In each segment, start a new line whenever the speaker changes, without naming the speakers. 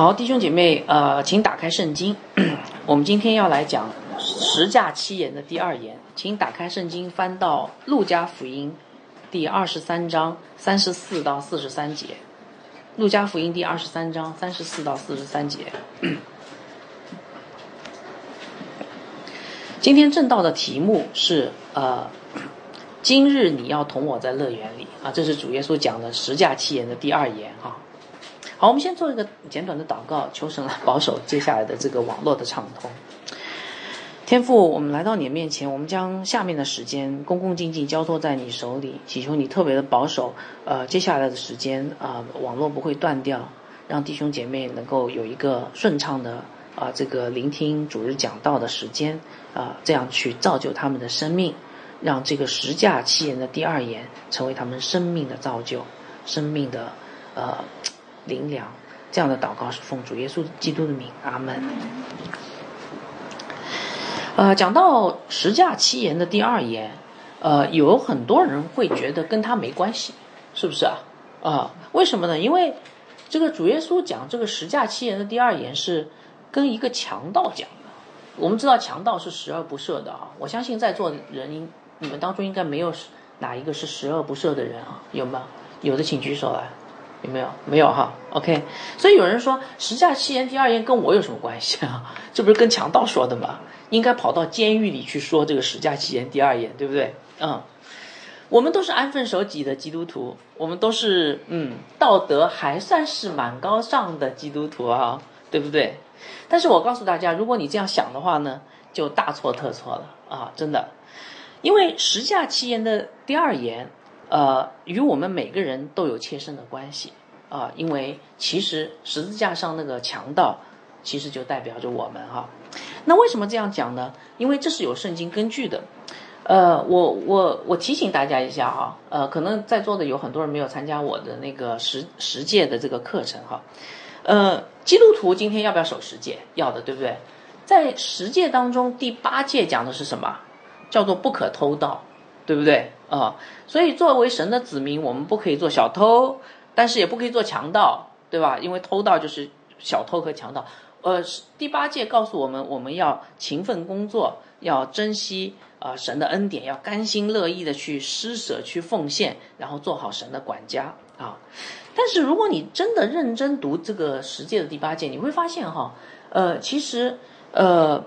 好，弟兄姐妹，呃，请打开圣经。我们今天要来讲十架七言的第二言，请打开圣经，翻到路加福音第二十三章三十四到四十三节。路加福音第二十三章三十四到四十三节。今天正道的题目是呃，今日你要同我在乐园里啊，这是主耶稣讲的十架七言的第二言哈。好，我们先做一个简短的祷告，求神来保守接下来的这个网络的畅通。天父，我们来到你面前，我们将下面的时间恭恭敬敬交托在你手里，祈求你特别的保守。呃，接下来的时间啊，网络不会断掉，让弟兄姐妹能够有一个顺畅的啊这个聆听主日讲道的时间啊，这样去造就他们的生命，让这个十架七言的第二言成为他们生命的造就，生命的呃。灵粮，这样的祷告是奉主耶稣基督的名，阿门。呃，讲到十架七言的第二言，呃，有很多人会觉得跟他没关系，是不是啊？啊，为什么呢？因为这个主耶稣讲这个十架七言的第二言是跟一个强盗讲的。我们知道强盗是十恶不赦的啊，我相信在座的人，你们当中应该没有哪一个是十恶不赦的人啊？有吗？有的请举手来。有没有？没有哈。OK，所以有人说十架七言第二言跟我有什么关系啊？这不是跟强盗说的吗？应该跑到监狱里去说这个十架七言第二言，对不对？嗯，我们都是安分守己的基督徒，我们都是嗯道德还算是蛮高尚的基督徒啊，对不对？但是我告诉大家，如果你这样想的话呢，就大错特错了啊！真的，因为十架七言的第二言。呃，与我们每个人都有切身的关系啊，因为其实十字架上那个强盗，其实就代表着我们哈。那为什么这样讲呢？因为这是有圣经根据的。呃，我我我提醒大家一下哈，呃，可能在座的有很多人没有参加我的那个十十戒的这个课程哈。呃，基督徒今天要不要守十戒？要的，对不对？在十戒当中，第八戒讲的是什么？叫做不可偷盗。对不对啊？所以作为神的子民，我们不可以做小偷，但是也不可以做强盗，对吧？因为偷盗就是小偷和强盗。呃，第八戒告诉我们，我们要勤奋工作，要珍惜啊神的恩典，要甘心乐意的去施舍、去奉献，然后做好神的管家啊。但是如果你真的认真读这个十诫的第八戒，你会发现哈，呃，其实呃，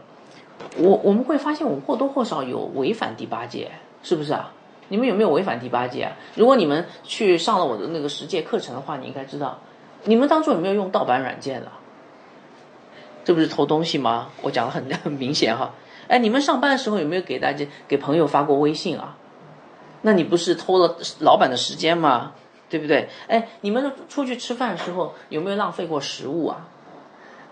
我我们会发现，我们或多或少有违反第八戒。是不是啊？你们有没有违反第八戒啊？如果你们去上了我的那个十戒课程的话，你应该知道，你们当初有没有用盗版软件的？这不是偷东西吗？我讲的很很明显哈。哎，你们上班的时候有没有给大家给朋友发过微信啊？那你不是偷了老板的时间吗？对不对？哎，你们出去吃饭的时候有没有浪费过食物啊？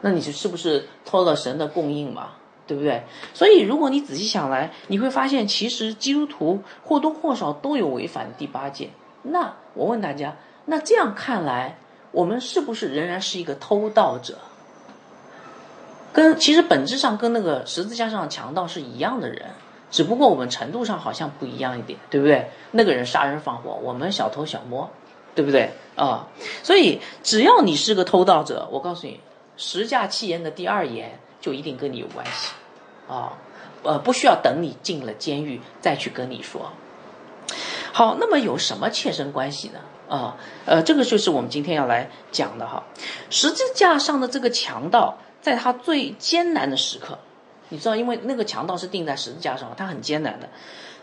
那你是是不是偷了神的供应嘛？对不对？所以，如果你仔细想来，你会发现，其实基督徒或多或少都有违反第八戒。那我问大家，那这样看来，我们是不是仍然是一个偷盗者？跟其实本质上跟那个十字架上的强盗是一样的人，只不过我们程度上好像不一样一点，对不对？那个人杀人放火，我们小偷小摸，对不对？啊，所以只要你是个偷盗者，我告诉你，十架七言的第二言。就一定跟你有关系，啊，呃，不需要等你进了监狱再去跟你说。好，那么有什么切身关系呢？啊，呃，这个就是我们今天要来讲的哈。十字架上的这个强盗，在他最艰难的时刻，你知道，因为那个强盗是钉在十字架上，他很艰难的，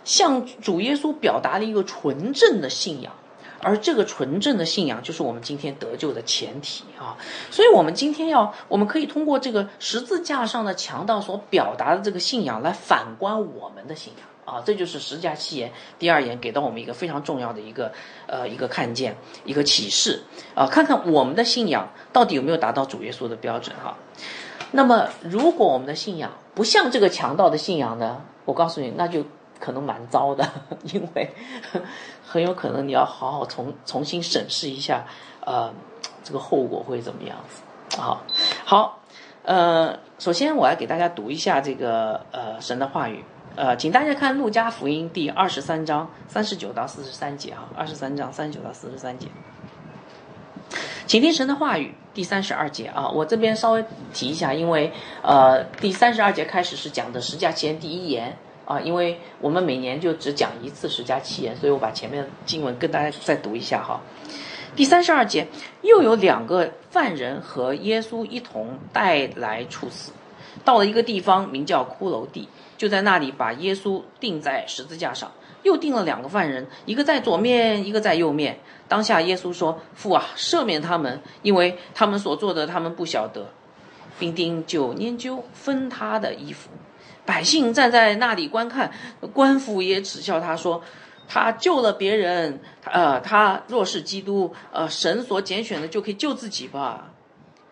向主耶稣表达了一个纯正的信仰。而这个纯正的信仰，就是我们今天得救的前提啊！所以，我们今天要，我们可以通过这个十字架上的强盗所表达的这个信仰，来反观我们的信仰啊！这就是十架七言第二言给到我们一个非常重要的一个呃一个看见，一个启示啊！看看我们的信仰到底有没有达到主耶稣的标准哈？那么，如果我们的信仰不像这个强盗的信仰呢？我告诉你，那就。可能蛮糟的，因为 很有可能你要好好重重新审视一下，呃，这个后果会怎么样子？好，好，呃，首先我要给大家读一下这个呃神的话语，呃，请大家看路加福音第二十三章三十九到四十三节啊，二十三章三十九到四十三节，请听神的话语。第三十二节啊，我这边稍微提一下，因为呃，第三十二节开始是讲的十架前第一言啊，因为我们每年就只讲一次十架七言，所以我把前面的经文跟大家再读一下哈。第三十二节，又有两个犯人和耶稣一同带来处死，到了一个地方，名叫骷髅地，就在那里把耶稣钉在十字架上。又钉了两个犯人，一个在左面，一个在右面。当下耶稣说：“父啊，赦免他们，因为他们所做的，他们不晓得。”兵丁就研究分他的衣服。百姓站在那里观看，官府也耻笑他说：“他救了别人，呃，他若是基督，呃，神所拣选的，就可以救自己吧。”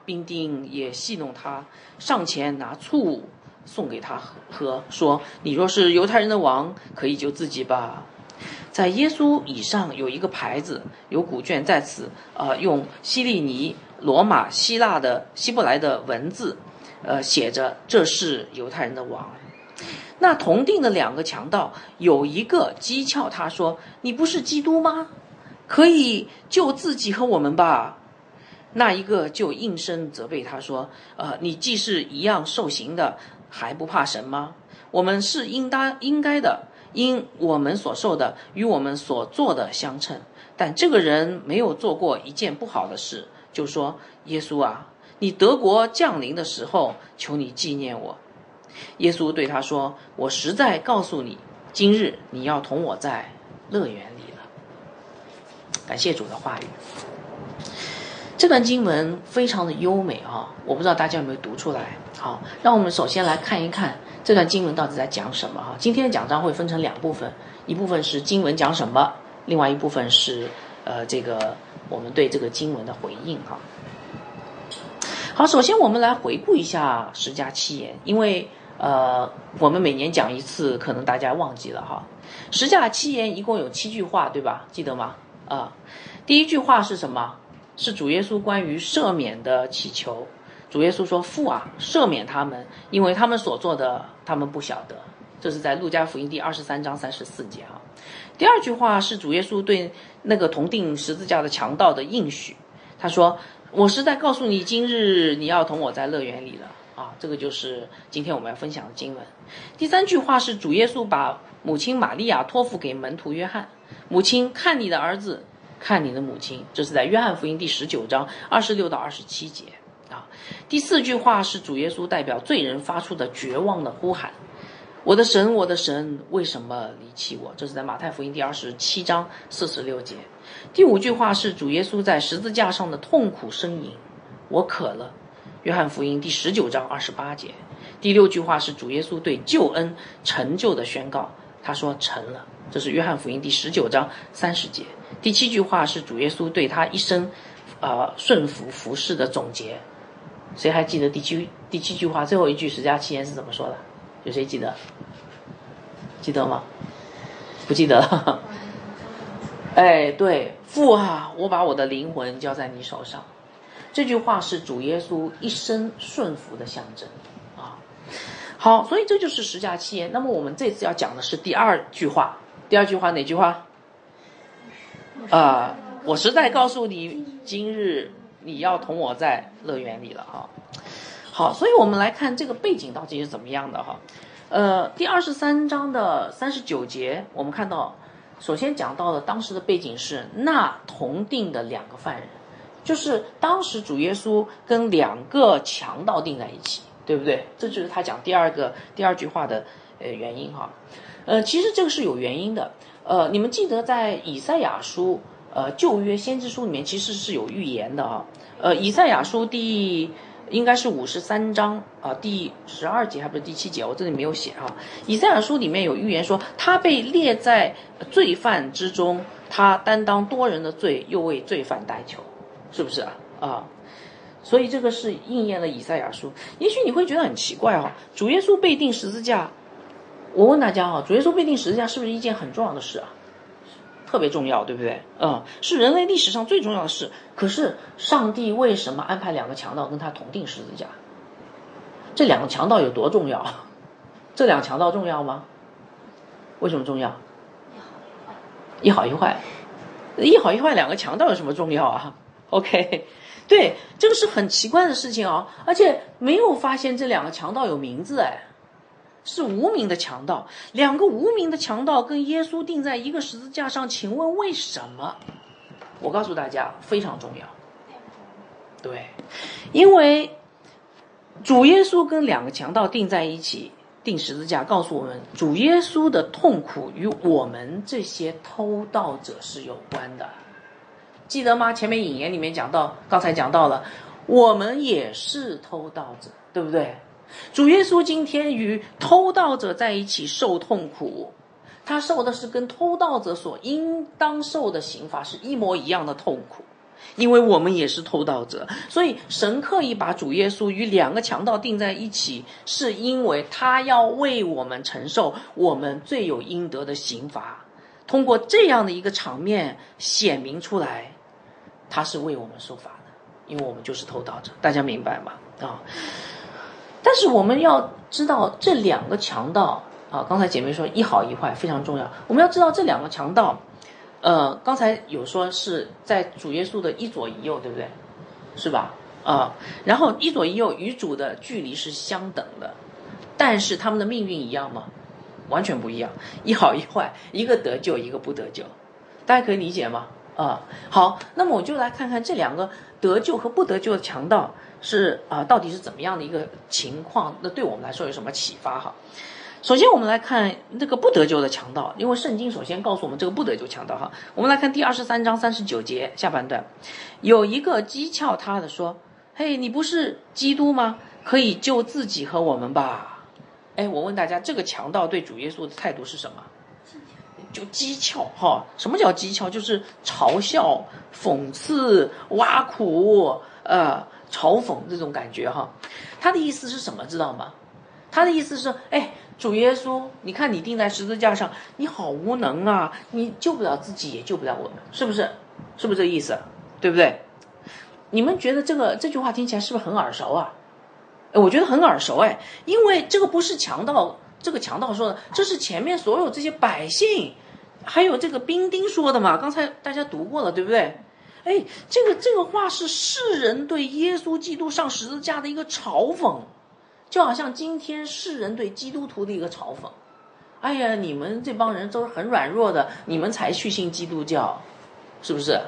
兵丁也戏弄他，上前拿醋。送给他喝，说：“你若是犹太人的王，可以救自己吧。”在耶稣以上有一个牌子，有古卷在此，呃，用希利尼、罗马、希腊的希伯来的文字，呃，写着：“这是犹太人的王。”那同定的两个强盗，有一个讥诮他说：“你不是基督吗？可以救自己和我们吧？”那一个就应声责备他说：“呃，你既是一样受刑的。”还不怕神吗？我们是应当应该的，因我们所受的与我们所做的相称。但这个人没有做过一件不好的事，就说：“耶稣啊，你德国降临的时候，求你纪念我。”耶稣对他说：“我实在告诉你，今日你要同我在乐园里了。”感谢主的话语。这段经文非常的优美啊！我不知道大家有没有读出来。好，让我们首先来看一看这段经文到底在讲什么哈。今天的讲章会分成两部分，一部分是经文讲什么，另外一部分是呃这个我们对这个经文的回应哈。好，首先我们来回顾一下十加七言，因为呃我们每年讲一次，可能大家忘记了哈。十架七言一共有七句话，对吧？记得吗？啊，第一句话是什么？是主耶稣关于赦免的祈求，主耶稣说：“父啊，赦免他们，因为他们所做的，他们不晓得。”这是在路加福音第二十三章三十四节哈。第二句话是主耶稣对那个同定十字架的强盗的应许，他说：“我实在告诉你，今日你要同我在乐园里了。”啊，这个就是今天我们要分享的经文。第三句话是主耶稣把母亲玛利亚托付给门徒约翰，母亲看你的儿子。看你的母亲，这是在约翰福音第十九章二十六到二十七节啊。第四句话是主耶稣代表罪人发出的绝望的呼喊：“我的神，我的神，为什么离弃我？”这是在马太福音第二十七章四十六节。第五句话是主耶稣在十字架上的痛苦呻吟：“我渴了。”约翰福音第十九章二十八节。第六句话是主耶稣对救恩成就的宣告，他说：“成了。”这是约翰福音第十九章三十节。第七句话是主耶稣对他一生，呃顺服服侍的总结。谁还记得第七第七句话最后一句十加七言是怎么说的？有谁记得？记得吗？不记得了。哎，对，父啊，我把我的灵魂交在你手上。这句话是主耶稣一生顺服的象征啊。好，所以这就是十加七言。那么我们这次要讲的是第二句话。第二句话哪句话？啊！我实在告诉你，今日你要同我在乐园里了哈。好，所以我们来看这个背景到底是怎么样的哈。呃，第二十三章的三十九节，我们看到，首先讲到了当时的背景是那同定的两个犯人，就是当时主耶稣跟两个强盗定在一起，对不对？这就是他讲第二个第二句话的呃原因哈。呃，其实这个是有原因的。呃，你们记得在以赛亚书，呃，旧约先知书里面其实是有预言的啊。呃，以赛亚书第应该是五十三章啊，第十二节还不是第七节，我这里没有写啊。以赛亚书里面有预言说，他被列在罪犯之中，他担当多人的罪，又为罪犯代求，是不是啊？啊，所以这个是应验了以赛亚书。也许你会觉得很奇怪啊，主耶稣被钉十字架。我问大家哈，主耶稣被钉十字架是不是一件很重要的事啊？特别重要，对不对？嗯，是人类历史上最重要的事。可是上帝为什么安排两个强盗跟他同定十字架？这两个强盗有多重要？这两个强盗重要吗？为什么重要？一好一坏，一好一坏，两个强盗有什么重要啊？OK，对，这个是很奇怪的事情哦，而且没有发现这两个强盗有名字哎，是无名的强盗，两个无名的强盗跟耶稣钉在一个十字架上，请问为什么？我告诉大家，非常重要。对，因为主耶稣跟两个强盗钉在一起，钉十字架，告诉我们主耶稣的痛苦与我们这些偷盗者是有关的。记得吗？前面引言里面讲到，刚才讲到了，我们也是偷盗者，对不对？主耶稣今天与偷盗者在一起受痛苦，他受的是跟偷盗者所应当受的刑罚是一模一样的痛苦，因为我们也是偷盗者，所以神刻意把主耶稣与两个强盗定在一起，是因为他要为我们承受我们罪有应得的刑罚，通过这样的一个场面显明出来。他是为我们受罚的，因为我们就是偷盗者，大家明白吗？啊！但是我们要知道这两个强盗啊，刚才姐妹说一好一坏非常重要。我们要知道这两个强盗，呃，刚才有说是在主耶稣的一左一右，对不对？是吧？啊，然后一左一右与主的距离是相等的，但是他们的命运一样吗？完全不一样，一好一坏，一个得救，一个不得救，大家可以理解吗？啊，好，那么我就来看看这两个得救和不得救的强盗是啊，到底是怎么样的一个情况？那对我们来说有什么启发哈？首先，我们来看这个不得救的强盗，因为圣经首先告诉我们这个不得救强盗哈。我们来看第二十三章三十九节下半段，有一个讥诮他的说：“嘿，你不是基督吗？可以救自己和我们吧？”哎，我问大家，这个强盗对主耶稣的态度是什么？就讥诮哈，什么叫讥诮？就是嘲笑、讽刺、挖苦，呃，嘲讽这种感觉哈。他的意思是什么？知道吗？他的意思是，哎，主耶稣，你看你钉在十字架上，你好无能啊，你救不了自己，也救不了我们，是不是？是不是这意思？对不对？你们觉得这个这句话听起来是不是很耳熟啊？我觉得很耳熟哎，因为这个不是强盗，这个强盗说的，这是前面所有这些百姓。还有这个冰丁说的嘛？刚才大家读过了，对不对？哎，这个这个话是世人对耶稣基督上十字架的一个嘲讽，就好像今天世人对基督徒的一个嘲讽。哎呀，你们这帮人都是很软弱的，你们才去信基督教，是不是？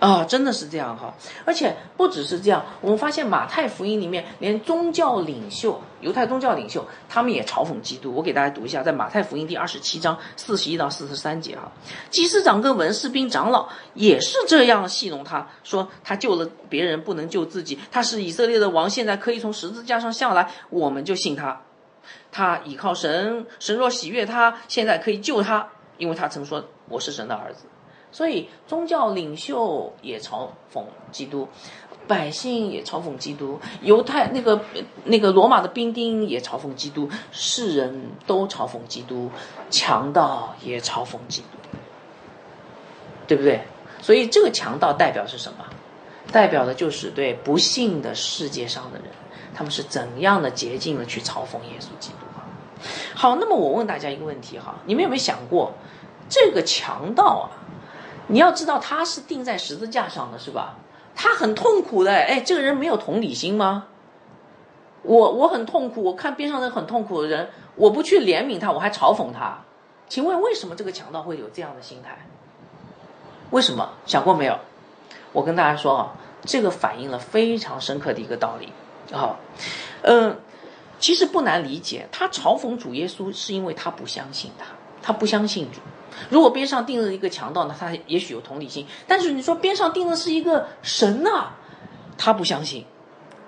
啊，真的是这样哈！而且不只是这样，我们发现马太福音里面，连宗教领袖、犹太宗教领袖，他们也嘲讽基督。我给大家读一下，在马太福音第二十七章四十一到四十三节哈，祭司长跟文士兵长老也是这样戏弄他，说他救了别人不能救自己，他是以色列的王，现在可以从十字架上下来，我们就信他。他倚靠神，神若喜悦他，现在可以救他，因为他曾说我是神的儿子。所以宗教领袖也嘲讽基督，百姓也嘲讽基督，犹太那个那个罗马的兵丁也嘲讽基督，世人都嘲讽基督，强盗也嘲讽基督，对不对？所以这个强盗代表是什么？代表的就是对不幸的世界上的人，他们是怎样的捷径的去嘲讽耶稣基督好，那么我问大家一个问题哈，你们有没有想过，这个强盗啊？你要知道他是钉在十字架上的，是吧？他很痛苦的，哎，这个人没有同理心吗？我我很痛苦，我看边上那很痛苦的人，我不去怜悯他，我还嘲讽他，请问为什么这个强盗会有这样的心态？为什么想过没有？我跟大家说啊，这个反映了非常深刻的一个道理啊，嗯，其实不难理解，他嘲讽主耶稣是因为他不相信他，他不相信主。如果边上钉着一个强盗呢，他也许有同理心。但是你说边上钉的是一个神呐，他不相信，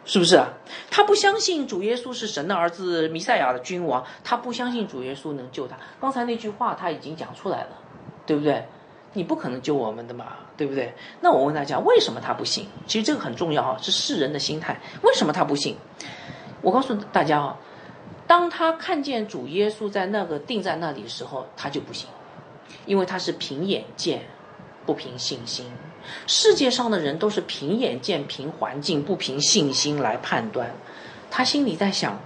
是不是？他不相信主耶稣是神的儿子，弥赛亚的君王，他不相信主耶稣能救他。刚才那句话他已经讲出来了，对不对？你不可能救我们的嘛，对不对？那我问大家，为什么他不信？其实这个很重要啊，是世人的心态。为什么他不信？我告诉大家啊，当他看见主耶稣在那个定在那里的时候，他就不信。因为他是凭眼见，不凭信心。世界上的人都是凭眼见、凭环境，不凭信心来判断。他心里在想：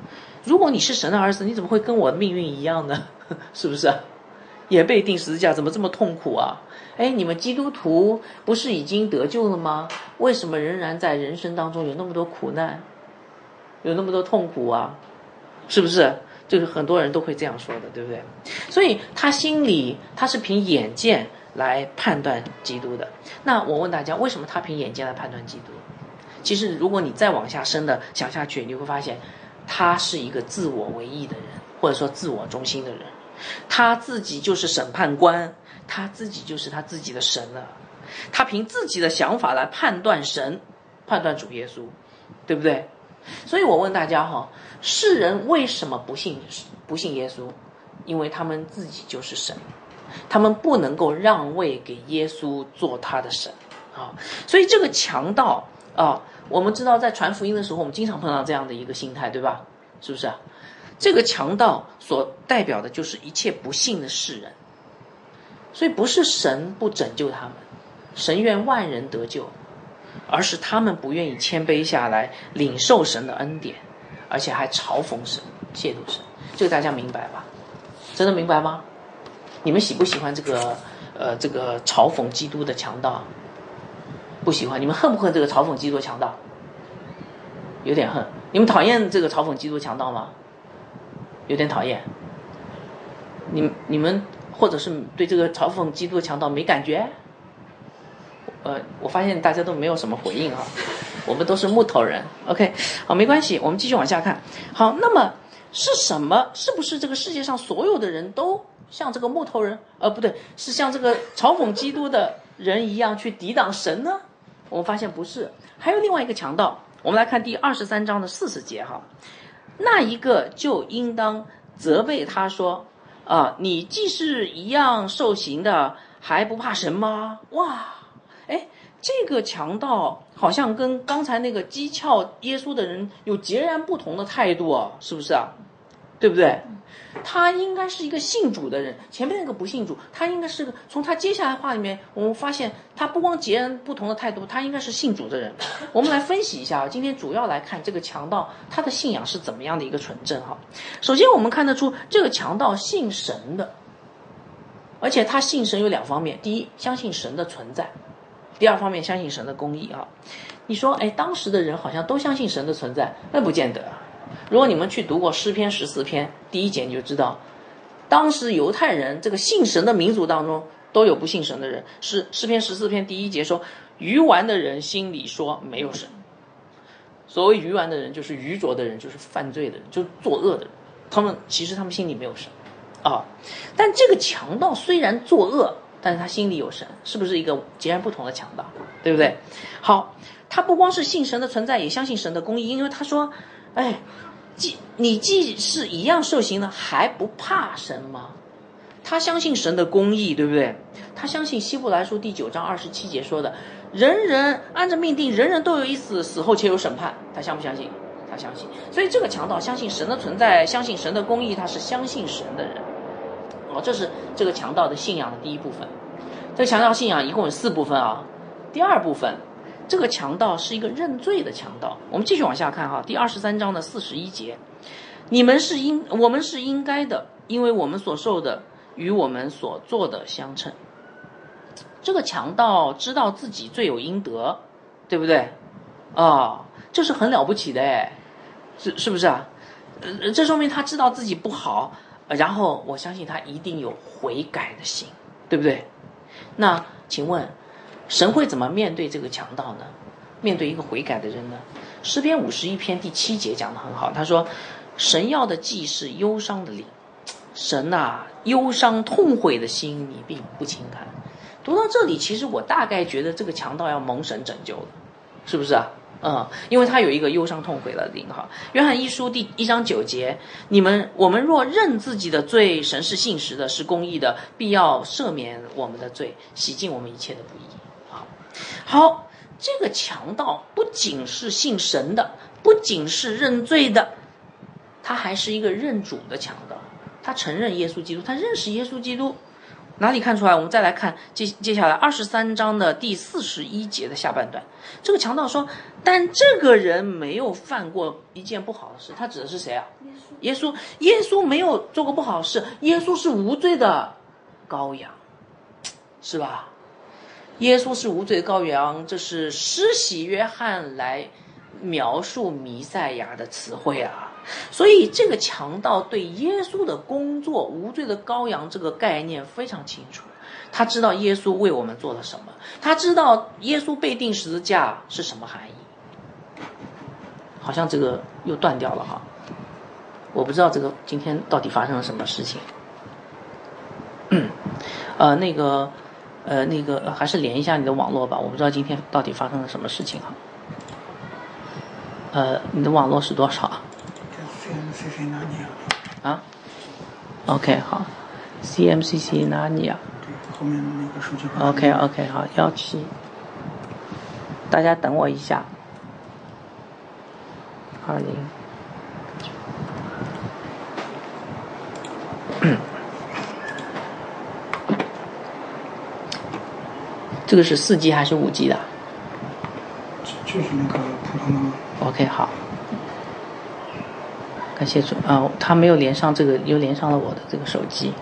如果你是神的儿子，你怎么会跟我的命运一样呢？是不是？也被钉十字架，怎么这么痛苦啊？哎，你们基督徒不是已经得救了吗？为什么仍然在人生当中有那么多苦难，有那么多痛苦啊？是不是？就是很多人都会这样说的，对不对？所以他心里他是凭眼见来判断基督的。那我问大家，为什么他凭眼见来判断基督？其实，如果你再往下深的想下去，你会发现，他是一个自我为意的人，或者说自我中心的人。他自己就是审判官，他自己就是他自己的神了。他凭自己的想法来判断神，判断主耶稣，对不对？所以我问大家哈，世人为什么不信不信耶稣？因为他们自己就是神，他们不能够让位给耶稣做他的神啊。所以这个强盗啊。我们知道，在传福音的时候，我们经常碰到这样的一个心态，对吧？是不是？这个强盗所代表的就是一切不幸的世人，所以不是神不拯救他们，神愿万人得救，而是他们不愿意谦卑下来领受神的恩典，而且还嘲讽神、亵渎神。这个大家明白吧？真的明白吗？你们喜不喜欢这个呃这个嘲讽基督的强盗？不喜欢你们恨不恨这个嘲讽基督强盗？有点恨。你们讨厌这个嘲讽基督强盗吗？有点讨厌。你你们或者是对这个嘲讽基督强盗没感觉？呃，我发现大家都没有什么回应啊。我们都是木头人，OK，好，没关系，我们继续往下看。好，那么是什么？是不是这个世界上所有的人都像这个木头人？呃，不对，是像这个嘲讽基督的人一样去抵挡神呢？我们发现不是，还有另外一个强盗。我们来看第二十三章的四十节哈，那一个就应当责备他说：“啊，你既是一样受刑的，还不怕神吗？”哇，哎，这个强盗好像跟刚才那个讥诮耶稣的人有截然不同的态度啊，是不是啊？对不对？他应该是一个信主的人，前面那个不信主，他应该是个。从他接下来话里面，我们发现他不光截然不同的态度，他应该是信主的人。我们来分析一下啊，今天主要来看这个强盗他的信仰是怎么样的一个纯正哈。首先我们看得出这个强盗信神的，而且他信神有两方面：第一，相信神的存在；第二方面，相信神的公义啊。你说，哎，当时的人好像都相信神的存在，那不见得。如果你们去读过诗篇十四篇第一节，你就知道，当时犹太人这个信神的民族当中都有不信神的人。是诗篇十四篇第一节说，愚顽的人心里说没有神。所谓愚顽的人，就是愚拙的人，就是犯罪的人，就是作恶的人。他们其实他们心里没有神啊。但这个强盗虽然作恶，但是他心里有神，是不是一个截然不同的强盗？对不对？好，他不光是信神的存在，也相信神的公义，因为他说。哎，既你既是一样受刑的，还不怕神吗？他相信神的公义，对不对？他相信希伯来书第九章二十七节说的，人人按着命定，人人都有一死，死后且有审判。他相不相信？他相信。所以这个强盗相信神的存在，相信神的公义，他是相信神的人。哦，这是这个强盗的信仰的第一部分。这强盗信仰一共有四部分啊。第二部分。这个强盗是一个认罪的强盗。我们继续往下看哈，第二十三章的四十一节，你们是应，我们是应该的，因为我们所受的与我们所做的相称。这个强盗知道自己罪有应得，对不对？啊，这是很了不起的哎，是是不是啊？呃，这说明他知道自己不好，然后我相信他一定有悔改的心，对不对？那请问？神会怎么面对这个强盗呢？面对一个悔改的人呢？诗篇五十一篇第七节讲的很好，他说：“神要的既是忧伤的灵，神呐，忧伤痛悔的心你并不轻看。”读到这里，其实我大概觉得这个强盗要蒙神拯救了，是不是啊？嗯，因为他有一个忧伤痛悔的灵哈。约翰一书第一章九节：“你们我们若认自己的罪，神是信实的，是公义的，必要赦免我们的罪，洗净我们一切的不义。”好，这个强盗不仅是信神的，不仅是认罪的，他还是一个认主的强盗。他承认耶稣基督，他认识耶稣基督。哪里看出来？我们再来看接接下来二十三章的第四十一节的下半段。这个强盗说：“但这个人没有犯过一件不好的事。”他指的是谁啊？耶稣。耶稣，耶稣没有做过不好事。耶稣是无罪的。羔羊，是吧？耶稣是无罪的羔羊，这是施洗约翰来描述弥赛亚的词汇啊。所以这个强盗对耶稣的工作“无罪的羔羊”这个概念非常清楚，他知道耶稣为我们做了什么，他知道耶稣被钉十字架是什么含义。好像这个又断掉了哈，我不知道这个今天到底发生了什么事情。嗯，呃，那个。呃，那个还是连一下你的网络吧，我不知道今天到底发生了什么事情哈。呃，你的网络是多少
？CMCC 哪里
啊？啊？OK，好，CMCC 哪里啊？
对，后面那个数据。
OK，OK，好，幺七，大家等我一下。二零。这个是四 G 还是五 G 的？
就是那个普通的。
OK，好，感谢主啊，他没有连上这个，又连上了我的这个手机。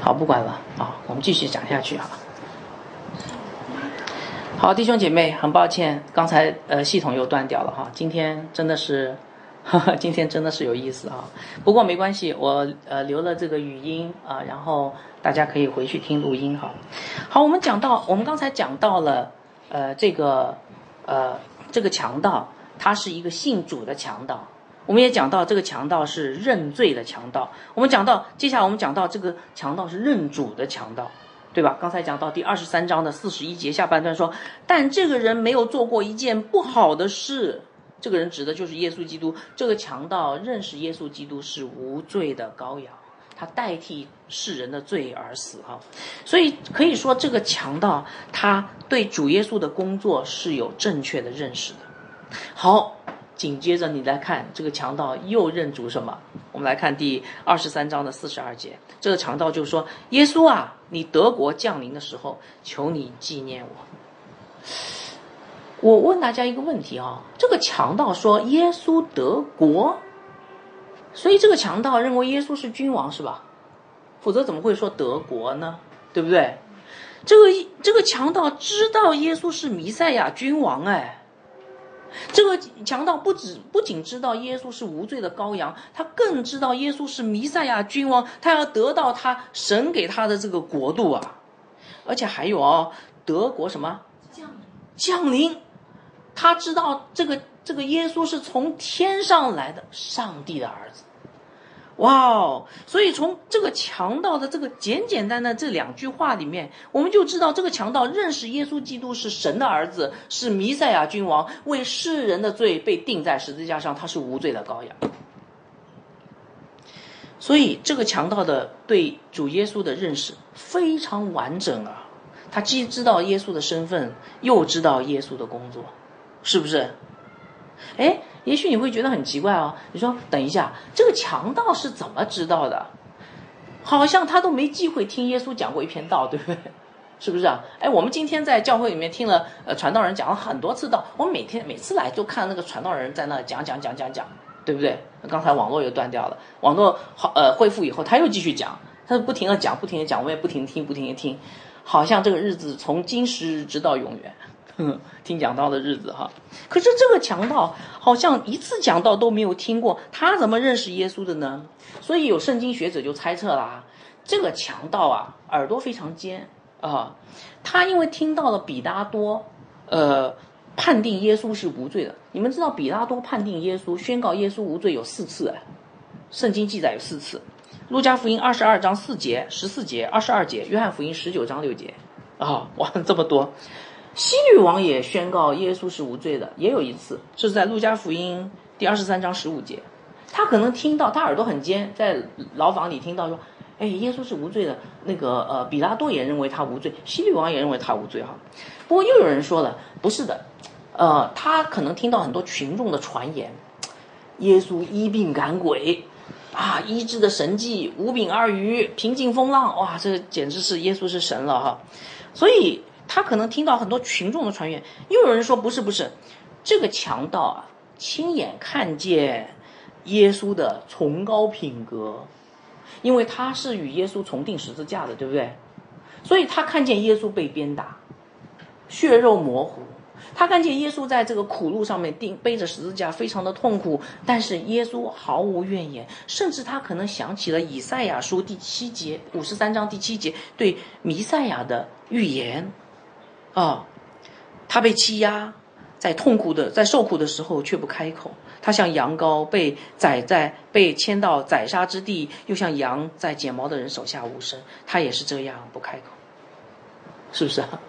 好，不管了啊，我们继续讲下去哈。好，弟兄姐妹，很抱歉，刚才呃系统又断掉了哈，今天真的是。哈哈，今天真的是有意思啊！不过没关系，我呃留了这个语音啊，然后大家可以回去听录音哈。好，我们讲到，我们刚才讲到了呃这个呃这个强盗，他是一个信主的强盗。我们也讲到这个强盗是认罪的强盗。我们讲到接下来我们讲到这个强盗是认主的强盗，对吧？刚才讲到第二十三章的四十一节下半段说，但这个人没有做过一件不好的事。这个人指的就是耶稣基督。这个强盗认识耶稣基督是无罪的羔羊，他代替世人的罪而死哈。所以可以说，这个强盗他对主耶稣的工作是有正确的认识的。好，紧接着你来看这个强盗又认主什么？我们来看第二十三章的四十二节，这个强盗就说：“耶稣啊，你德国降临的时候，求你纪念我。”我问大家一个问题啊，这个强盗说耶稣德国，所以这个强盗认为耶稣是君王是吧？否则怎么会说德国呢？对不对？这个这个强盗知道耶稣是弥赛亚君王哎，这个强盗不止不仅知道耶稣是无罪的羔羊，他更知道耶稣是弥赛亚君王，他要得到他神给他的这个国度啊，而且还有哦，德国什么降临？降临。他知道这个这个耶稣是从天上来的上帝的儿子，哇哦！所以从这个强盗的这个简简单单这两句话里面，我们就知道这个强盗认识耶稣基督是神的儿子，是弥赛亚君王，为世人的罪被钉在十字架上，他是无罪的羔羊。所以这个强盗的对主耶稣的认识非常完整啊！他既知道耶稣的身份，又知道耶稣的工作。是不是？哎，也许你会觉得很奇怪哦。你说，等一下，这个强盗是怎么知道的？好像他都没机会听耶稣讲过一篇道，对不对？是不是啊？哎，我们今天在教会里面听了呃传道人讲了很多次道，我每天每次来就看那个传道人在那讲讲讲讲讲，对不对？刚才网络又断掉了，网络好呃恢复以后他又继续讲，他就不停的讲，不停的讲，我也不停听，不停的听，好像这个日子从今时直到永远。听讲道的日子哈，可是这个强盗好像一次讲道都没有听过，他怎么认识耶稣的呢？所以有圣经学者就猜测啦，这个强盗啊耳朵非常尖啊，他因为听到了比拉多，呃，判定耶稣是无罪的。你们知道比拉多判定耶稣、宣告耶稣无罪有四次，圣经记载有四次，路加福音二十二章四节、十四节、二十二节，约翰福音十九章六节啊，哇，这么多。西律王也宣告耶稣是无罪的，也有一次是在路加福音第二十三章十五节，他可能听到，他耳朵很尖，在牢房里听到说，哎，耶稣是无罪的。那个呃，比拉多也认为他无罪，西律王也认为他无罪哈。不过又有人说了，不是的，呃，他可能听到很多群众的传言，耶稣医病赶鬼，啊，医治的神迹，五饼二鱼平静风浪，哇，这简直是耶稣是神了哈，所以。他可能听到很多群众的传言，又有人说不是不是，这个强盗啊，亲眼看见耶稣的崇高品格，因为他是与耶稣重定十字架的，对不对？所以他看见耶稣被鞭打，血肉模糊。他看见耶稣在这个苦路上面钉背着十字架，非常的痛苦，但是耶稣毫无怨言，甚至他可能想起了以赛亚书第七节五十三章第七节对弥赛亚的预言，啊，他被欺压，在痛苦的在受苦的时候却不开口，他像羊羔被宰在被牵到宰杀之地，又像羊在剪毛的人手下无声，他也是这样不开口，是不是啊？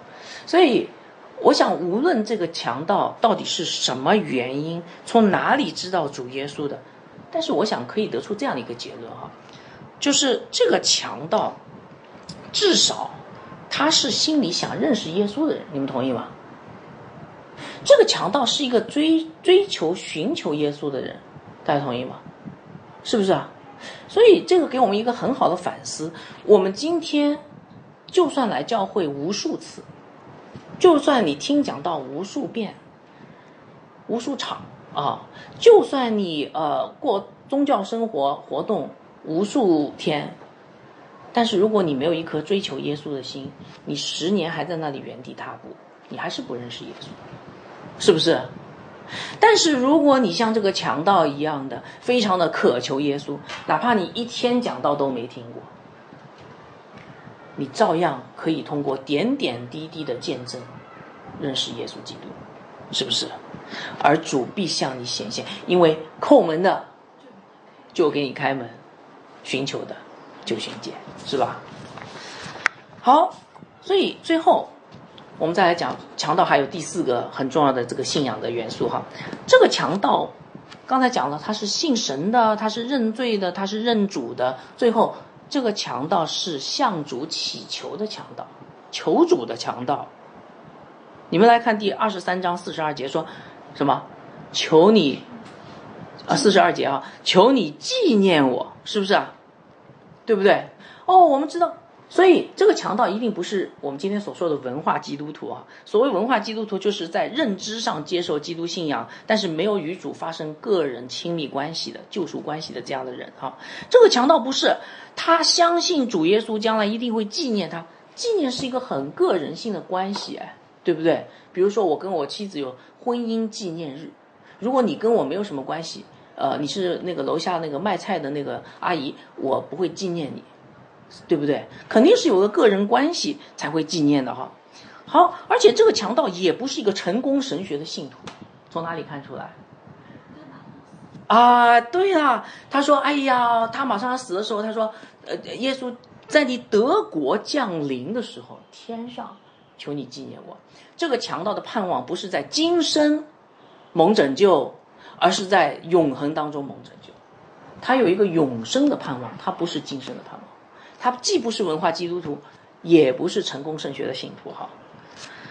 所以。我想，无论这个强盗到底是什么原因，从哪里知道主耶稣的，但是我想可以得出这样的一个结论哈，就是这个强盗，至少他是心里想认识耶稣的人，你们同意吗？这个强盗是一个追追求寻求耶稣的人，大家同意吗？是不是啊？所以这个给我们一个很好的反思。我们今天就算来教会无数次。就算你听讲到无数遍、无数场啊，就算你呃过宗教生活活动无数天，但是如果你没有一颗追求耶稣的心，你十年还在那里原地踏步，你还是不认识耶稣，是不是？但是如果你像这个强盗一样的，非常的渴求耶稣，哪怕你一天讲道都没听过。你照样可以通过点点滴滴的见证，认识耶稣基督，是不是？而主必向你显现，因为叩门的就给你开门，寻求的就寻见，是吧？好，所以最后我们再来讲强盗，还有第四个很重要的这个信仰的元素哈。这个强盗刚才讲了，他是信神的，他是认罪的，他是认主的，最后。这个强盗是向主祈求的强盗，求主的强盗。你们来看第二十三章四十二节说，什么？求你啊，四十二节啊，求你纪念我，是不是啊？对不对？哦，我们知道。所以，这个强盗一定不是我们今天所说的文化基督徒啊。所谓文化基督徒，就是在认知上接受基督信仰，但是没有与主发生个人亲密关系的救赎关系的这样的人哈。这个强盗不是，他相信主耶稣将来一定会纪念他。纪念是一个很个人性的关系，哎，对不对？比如说，我跟我妻子有婚姻纪念日，如果你跟我没有什么关系，呃，你是那个楼下那个卖菜的那个阿姨，我不会纪念你。对不对？肯定是有个个人关系才会纪念的哈。好，而且这个强盗也不是一个成功神学的信徒，从哪里看出来？啊，对啊，他说：“哎呀，他马上要死的时候，他说，呃，耶稣在你德国降临的时候，天上求你纪念我。”这个强盗的盼望不是在今生蒙拯救，而是在永恒当中蒙拯救。他有一个永生的盼望，他不是今生的盼望。他既不是文化基督徒，也不是成功圣学的信徒，哈。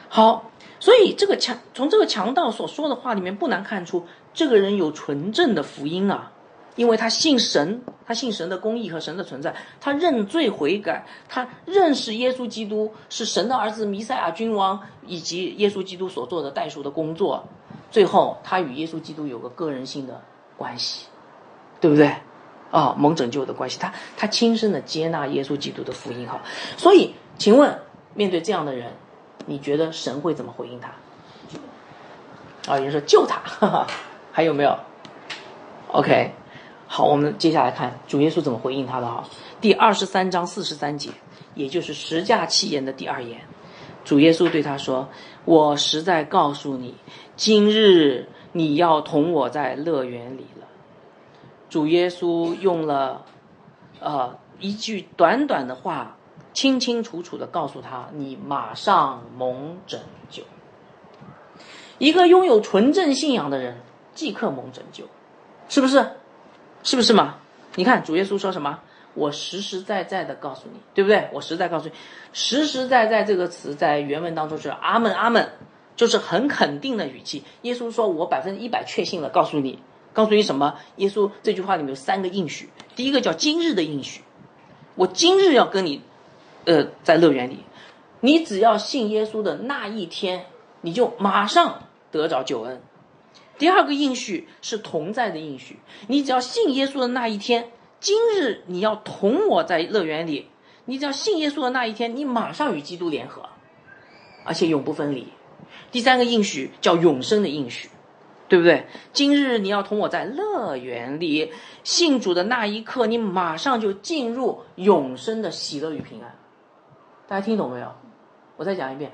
好，所以这个强从这个强盗所说的话里面，不难看出这个人有纯正的福音啊，因为他信神，他信神的公义和神的存在，他认罪悔改，他认识耶稣基督是神的儿子弥赛亚君王，以及耶稣基督所做的代赎的工作，最后他与耶稣基督有个个人性的关系，对不对？啊，蒙拯救的关系，他他亲身的接纳耶稣基督的福音哈，所以，请问面对这样的人，你觉得神会怎么回应他？啊，有人说救他，哈哈，还有没有？OK，好，我们接下来看主耶稣怎么回应他的哈。第二十三章四十三节，也就是十架七言的第二言，主耶稣对他说：“我实在告诉你，今日你要同我在乐园里了。”主耶稣用了，呃，一句短短的话，清清楚楚的告诉他：“你马上蒙拯救。”一个拥有纯正信仰的人，即刻蒙拯救，是不是？是不是嘛？你看主耶稣说什么？我实实在在的告诉你，对不对？我实在告诉你，实实在在这个词在原文当中是阿门阿门，就是很肯定的语气。耶稣说：“我百分之一百确信的告诉你。”告诉你什么？耶稣这句话里面有三个应许。第一个叫今日的应许，我今日要跟你，呃，在乐园里，你只要信耶稣的那一天，你就马上得着救恩。第二个应许是同在的应许，你只要信耶稣的那一天，今日你要同我在乐园里，你只要信耶稣的那一天，你马上与基督联合，而且永不分离。第三个应许叫永生的应许，对不对？今日你要同我在乐园里信主的那一刻，你马上就进入永生的喜乐与平安。大家听懂没有？我再讲一遍，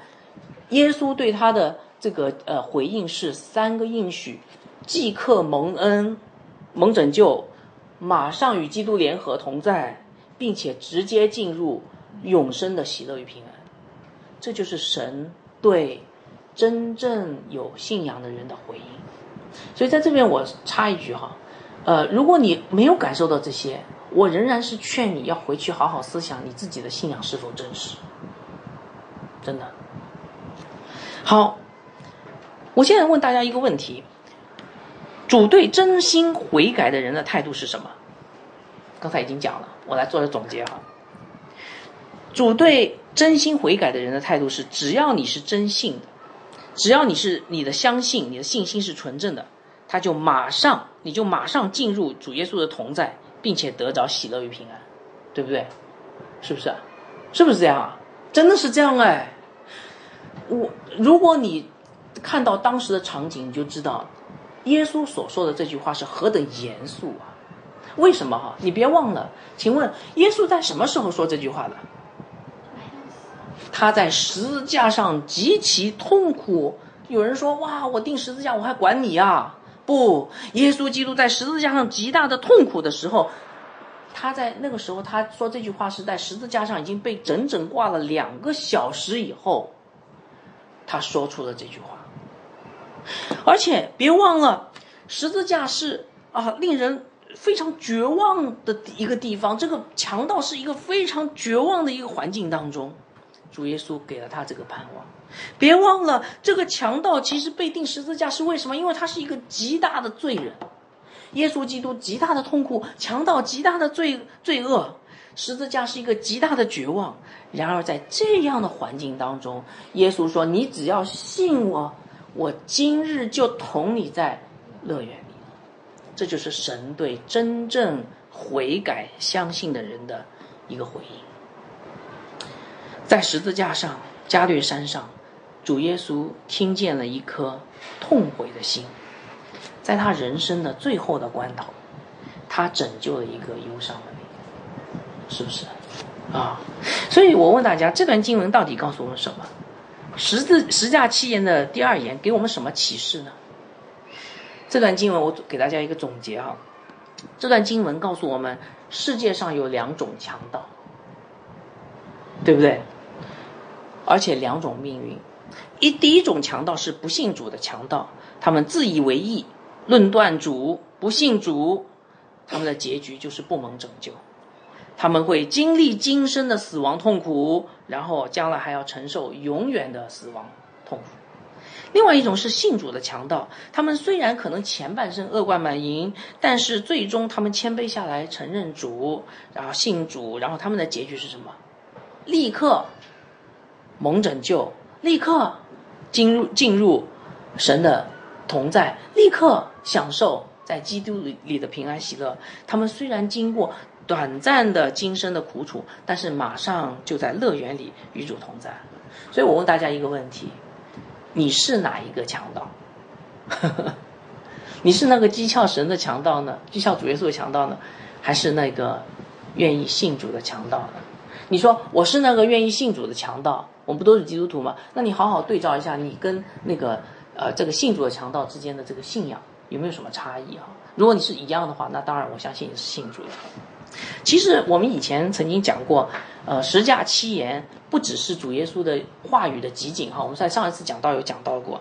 耶稣对他的这个呃回应是三个应许：即刻蒙恩、蒙拯救，马上与基督联合同在，并且直接进入永生的喜乐与平安。这就是神对真正有信仰的人的回应。所以在这边我插一句哈，呃，如果你没有感受到这些，我仍然是劝你要回去好好思想你自己的信仰是否真实。真的好，我现在问大家一个问题：主对真心悔改的人的态度是什么？刚才已经讲了，我来做个总结哈。主对真心悔改的人的态度是：只要你是真信的，只要你是你的相信，你的信心是纯正的，他就马上你就马上进入主耶稣的同在，并且得着喜乐与平安，对不对？是不是？是不是这样啊？真的是这样哎，我如果你看到当时的场景，你就知道耶稣所说的这句话是何等严肃啊！为什么哈？你别忘了，请问耶稣在什么时候说这句话的？他在十字架上极其痛苦。有人说：“哇，我钉十字架，我还管你啊？”不，耶稣基督在十字架上极大的痛苦的时候。他在那个时候，他说这句话是在十字架上已经被整整挂了两个小时以后，他说出了这句话。而且别忘了，十字架是啊，令人非常绝望的一个地方。这个强盗是一个非常绝望的一个环境当中，主耶稣给了他这个盼望。别忘了，这个强盗其实被钉十字架是为什么？因为他是一个极大的罪人。耶稣基督极大的痛苦，强盗极大的罪罪恶，十字架是一个极大的绝望。然而在这样的环境当中，耶稣说：“你只要信我，我今日就同你在乐园里。”这就是神对真正悔改、相信的人的一个回应。在十字架上，加略山上，主耶稣听见了一颗痛悔的心。在他人生的最后的关头，他拯救了一个忧伤的灵，是不是？啊，所以我问大家，这段经文到底告诉我们什么？十字十架七言的第二言给我们什么启示呢？这段经文我给大家一个总结哈，这段经文告诉我们，世界上有两种强盗，对不对？而且两种命运，一第一种强盗是不信主的强盗，他们自以为义。论断主不信主，他们的结局就是不蒙拯救，他们会经历今生的死亡痛苦，然后将来还要承受永远的死亡痛苦。另外一种是信主的强盗，他们虽然可能前半生恶贯满盈，但是最终他们谦卑下来，承认主，然后信主，然后他们的结局是什么？立刻蒙拯救，立刻进入进入神的同在，立刻。享受在基督里的平安喜乐。他们虽然经过短暂的今生的苦楚，但是马上就在乐园里与主同在。所以我问大家一个问题：你是哪一个强盗？你是那个讥诮神的强盗呢？讥诮主耶稣的强盗呢？还是那个愿意信主的强盗呢？你说我是那个愿意信主的强盗，我们不都是基督徒吗？那你好好对照一下，你跟那个呃这个信主的强盗之间的这个信仰。有没有什么差异啊？如果你是一样的话，那当然我相信你是信主的。其实我们以前曾经讲过，呃，十架七言不只是主耶稣的话语的集锦哈，我们在上一次讲到有讲到过，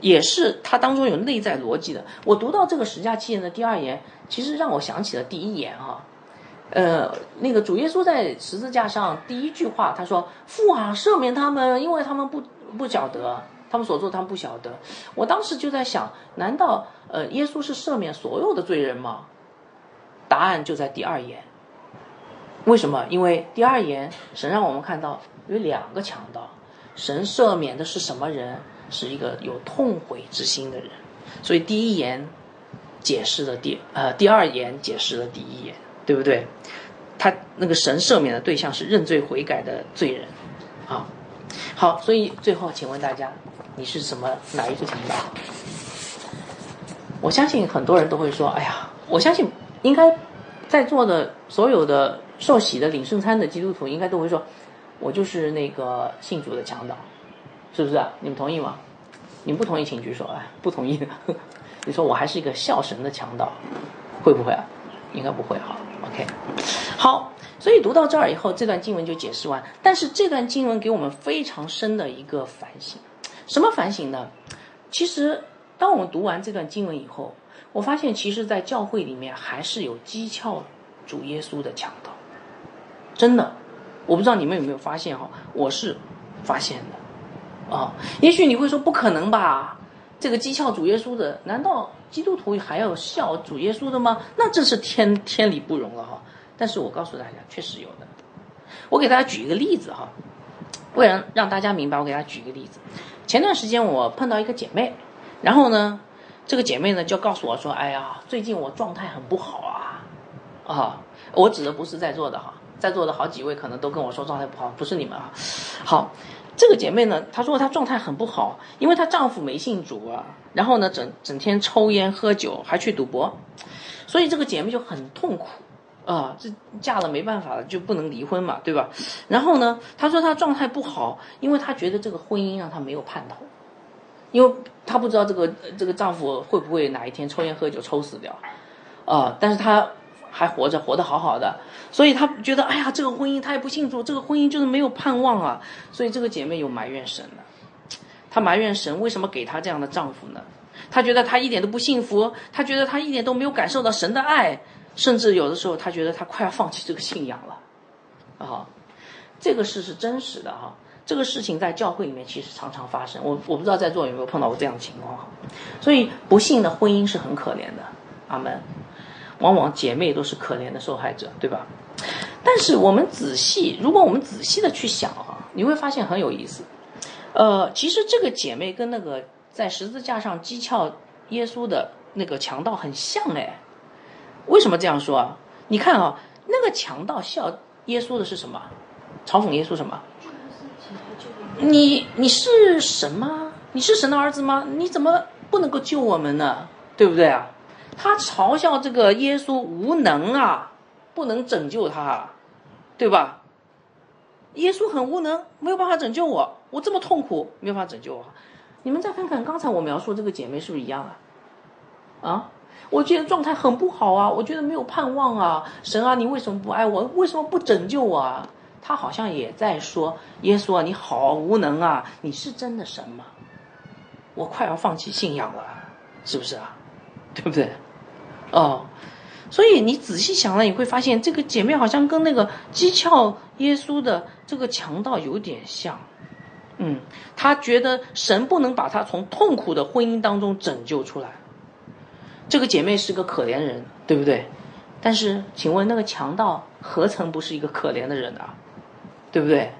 也是它当中有内在逻辑的。我读到这个十架七言的第二言，其实让我想起了第一言哈，呃，那个主耶稣在十字架上第一句话他说：“父啊，赦免他们，因为他们不不晓得。”他们所做，他们不晓得。我当时就在想，难道呃，耶稣是赦免所有的罪人吗？答案就在第二言。为什么？因为第二言，神让我们看到有两个强盗，神赦免的是什么人？是一个有痛悔之心的人。所以第一言解释了第呃，第二言解释了第一言。对不对？他那个神赦免的对象是认罪悔改的罪人，啊，好，所以最后请问大家，你是什么哪一个强盗？我相信很多人都会说，哎呀，我相信应该在座的所有的受洗的领圣餐的基督徒应该都会说，我就是那个信主的强盗，是不是啊？你们同意吗？你们不同意请举手，啊，不同意，你说我还是一个孝神的强盗，会不会啊？应该不会哈。OK，好，所以读到这儿以后，这段经文就解释完。但是这段经文给我们非常深的一个反省，什么反省呢？其实，当我们读完这段经文以后，我发现，其实，在教会里面还是有讥诮主耶稣的强盗。真的，我不知道你们有没有发现哈？我是发现的啊。也许你会说不可能吧？这个讥诮主耶稣的，难道？基督徒还要笑主耶稣的吗？那这是天天理不容了哈！但是我告诉大家，确实有的。我给大家举一个例子哈，为了让大家明白，我给大家举一个例子。前段时间我碰到一个姐妹，然后呢，这个姐妹呢就告诉我说：“哎呀，最近我状态很不好啊！”啊，我指的不是在座的哈，在座的好几位可能都跟我说状态不好，不是你们啊。好。这个姐妹呢，她说她状态很不好，因为她丈夫没信主啊，然后呢，整整天抽烟喝酒，还去赌博，所以这个姐妹就很痛苦啊，这嫁了没办法了，就不能离婚嘛，对吧？然后呢，她说她状态不好，因为她觉得这个婚姻让她没有盼头，因为她不知道这个这个丈夫会不会哪一天抽烟喝酒抽死掉啊，但是她。还活着，活得好好的，所以她觉得，哎呀，这个婚姻她也不幸福，这个婚姻就是没有盼望啊。所以这个姐妹有埋怨神了，她埋怨神为什么给她这样的丈夫呢？她觉得她一点都不幸福，她觉得她一点都没有感受到神的爱，甚至有的时候她觉得她快要放弃这个信仰了。啊，这个事是真实的哈，这个事情在教会里面其实常常发生。我我不知道在座有没有碰到过这样的情况哈。所以不幸的婚姻是很可怜的。阿门。往往姐妹都是可怜的受害者，对吧？但是我们仔细，如果我们仔细的去想啊，你会发现很有意思。呃，其实这个姐妹跟那个在十字架上讥诮耶稣的那个强盗很像哎。为什么这样说啊？你看啊，那个强盗笑耶稣的是什么？嘲讽耶稣什么？你你是神吗？你是神的儿子吗？你怎么不能够救我们呢？对不对啊？他嘲笑这个耶稣无能啊，不能拯救他，对吧？耶稣很无能，没有办法拯救我，我这么痛苦，没有办法拯救我。你们再看看刚才我描述这个姐妹是不是一样啊？啊，我觉得状态很不好啊，我觉得没有盼望啊，神啊，你为什么不爱我？为什么不拯救我啊？他好像也在说耶稣啊，你好无能啊，你是真的神吗？我快要放弃信仰了，是不是啊？对不对？哦，所以你仔细想了，你会发现这个姐妹好像跟那个讥诮耶稣的这个强盗有点像。嗯，他觉得神不能把他从痛苦的婚姻当中拯救出来。这个姐妹是个可怜人，对不对？但是，请问那个强盗何曾不是一个可怜的人啊？对不对？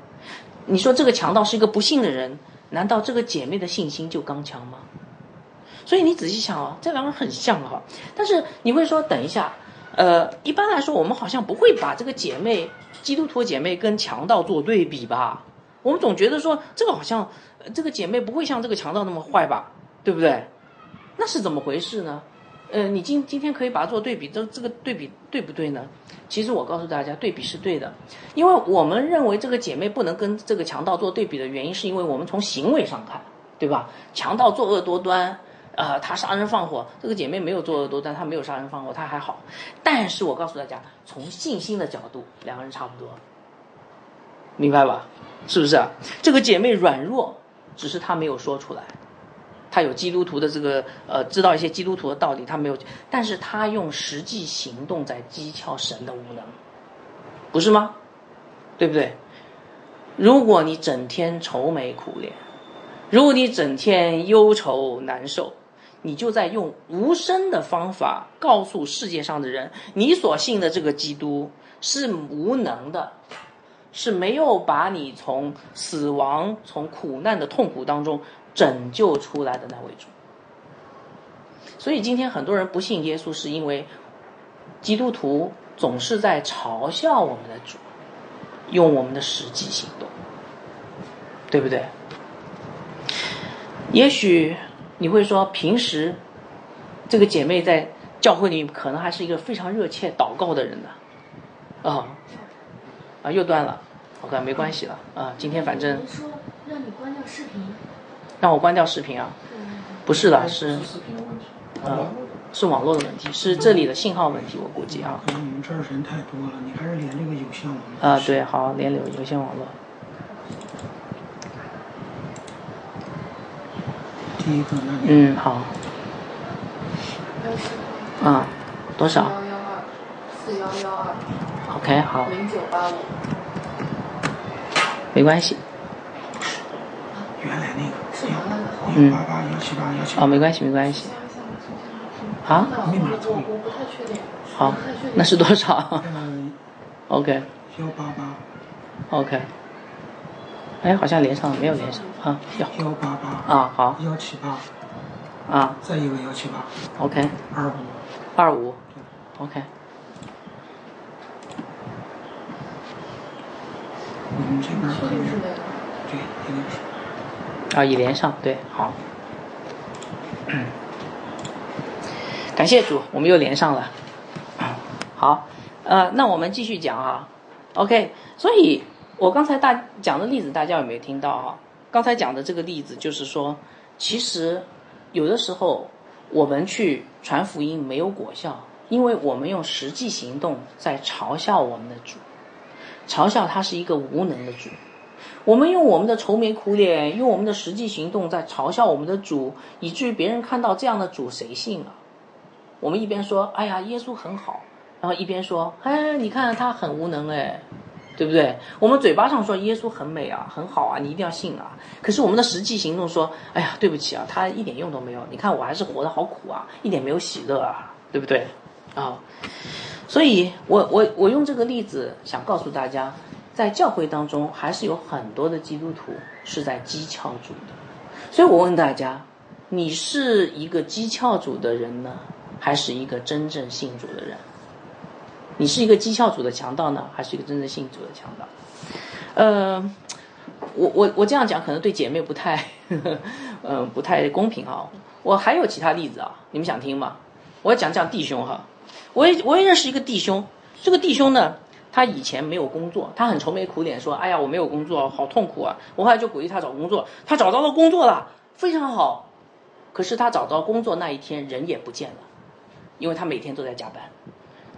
你说这个强盗是一个不幸的人，难道这个姐妹的信心就刚强吗？所以你仔细想哦，这两个很像哈，但是你会说，等一下，呃，一般来说，我们好像不会把这个姐妹，基督徒姐妹跟强盗做对比吧？我们总觉得说，这个好像，这个姐妹不会像这个强盗那么坏吧？对不对？那是怎么回事呢？呃，你今今天可以把它做对比，这这个对比对不对呢？其实我告诉大家，对比是对的，因为我们认为这个姐妹不能跟这个强盗做对比的原因，是因为我们从行为上看，对吧？强盗作恶多端。啊，他杀人放火，这个姐妹没有作恶多端，她没有杀人放火，她还好。但是我告诉大家，从信心的角度，两个人差不多，明白吧？是不是啊？这个姐妹软弱，只是她没有说出来，她有基督徒的这个呃，知道一些基督徒的道理，她没有，但是她用实际行动在讥诮神的无能，不是吗？对不对？如果你整天愁眉苦脸，如果你整天忧愁难受，你就在用无声的方法告诉世界上的人，你所信的这个基督是无能的，是没有把你从死亡、从苦难的痛苦当中拯救出来的那位主。所以今天很多人不信耶稣，是因为基督徒总是在嘲笑我们的主，用我们的实际行动，对不对？也许你会说，平时这个姐妹在教会里可能还是一个非常热切祷告的人呢，啊、啊，又断了，OK，没关系了啊，今天反正
说让你关掉视频，
让我关掉视频啊，
嗯，
不是的，是
视频的问题。
呃是网络的问题，是这里的信号问题，我估计啊。
可能你们这儿人太多了，你还是连这个有线网络。
啊，对，好，连有有线网络。嗯，好，
幺四
啊，多少？
四幺幺二
？OK，好，
零九八五，
没关系，
原来那个
是原来的号。
嗯。
幺八八幺七八幺七
哦，没关系，没关系。啊？
我我我不太确定。
好那是多少？
呃
？OK，OK，
幺八八
哎，好像连上了，没有连上啊？幺
幺八八
啊，好
幺七八，
啊
再一个幺七八
，OK，
二五。
二五，OK，
我们这边可能是
确定是。
对，应该是。
啊，已连上，对，好。感谢主，我们又连上了。好，呃，那我们继续讲啊。OK，所以我刚才大讲的例子，大家有没有听到啊？刚才讲的这个例子就是说，其实有的时候我们去传福音没有果效，因为我们用实际行动在嘲笑我们的主，嘲笑他是一个无能的主。我们用我们的愁眉苦脸，用我们的实际行动在嘲笑我们的主，以至于别人看到这样的主，谁信啊？我们一边说：“哎呀，耶稣很好”，然后一边说：“哎，你看他很无能，哎，对不对？”我们嘴巴上说耶稣很美啊，很好啊，你一定要信啊。可是我们的实际行动说：“哎呀，对不起啊，他一点用都没有。你看我还是活得好苦啊，一点没有喜乐啊，对不对？”啊，所以我我我用这个例子想告诉大家，在教会当中还是有很多的基督徒是在讥诮主的。所以我问大家，你是一个讥诮主的人呢，还是一个真正信主的人？你是一个绩效组的强盗呢，还是一个真正信主的强盗？呃，我我我这样讲可能对姐妹不太，呃，不太公平啊。我还有其他例子啊，你们想听吗？我要讲讲弟兄哈。我也我也认识一个弟兄，这个弟兄呢，他以前没有工作，他很愁眉苦脸说：“哎呀，我没有工作，好痛苦啊！”我后来就鼓励他找工作，他找到了工作了，非常好。可是他找到工作那一天，人也不见了，因为他每天都在加班，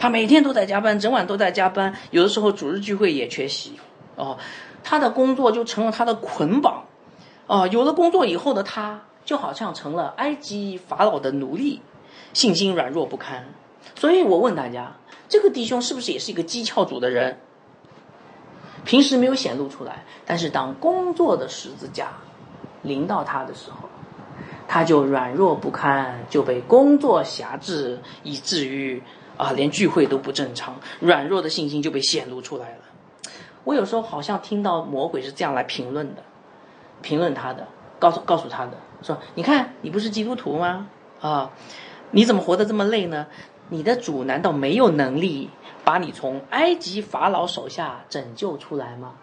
他每天都在加班，整晚都在加班，有的时候主日聚会也缺席哦。他的工作就成了他的捆绑，哦，有了工作以后的他，就好像成了埃及法老的奴隶，信心软弱不堪。所以我问大家，这个弟兄是不是也是一个讥诮主的人？平时没有显露出来，但是当工作的十字架临到他的时候，他就软弱不堪，就被工作辖制，以至于啊，连聚会都不正常，软弱的信心就被显露出来了。我有时候好像听到魔鬼是这样来评论的，评论他的，告诉告诉他的，说你看你不是基督徒吗？啊，你怎么活得这么累呢？你的主难道没有能力把你从埃及法老手下拯救出来吗？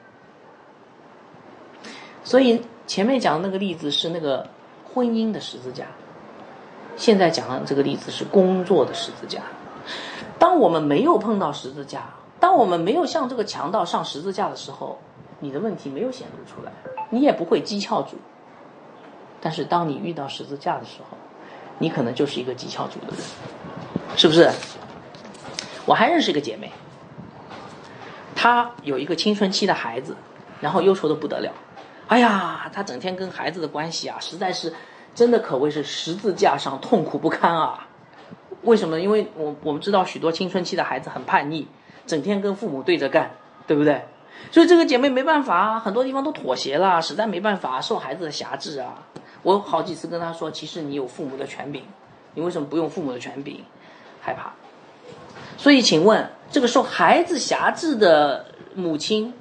所以前面讲的那个例子是那个婚姻的十字架，现在讲的这个例子是工作的十字架。当我们没有碰到十字架，当我们没有向这个强盗上十字架的时候，你的问题没有显露出来，你也不会讥诮主。但是当你遇到十字架的时候，你可能就是一个讥诮主的人，是不是？我还认识一个姐妹，她有一个青春期的孩子，然后忧愁的不得了。哎呀，她整天跟孩子的关系啊，实在是真的可谓是十字架上痛苦不堪啊。为什么？因为我我们知道许多青春期的孩子很叛逆，整天跟父母对着干，对不对？所以这个姐妹没办法啊，很多地方都妥协了，实在没办法，受孩子的辖制啊。我好几次跟她说，其实你有父母的权柄，你为什么不用父母的权柄？害怕。所以，请问这个受孩子辖制的母亲，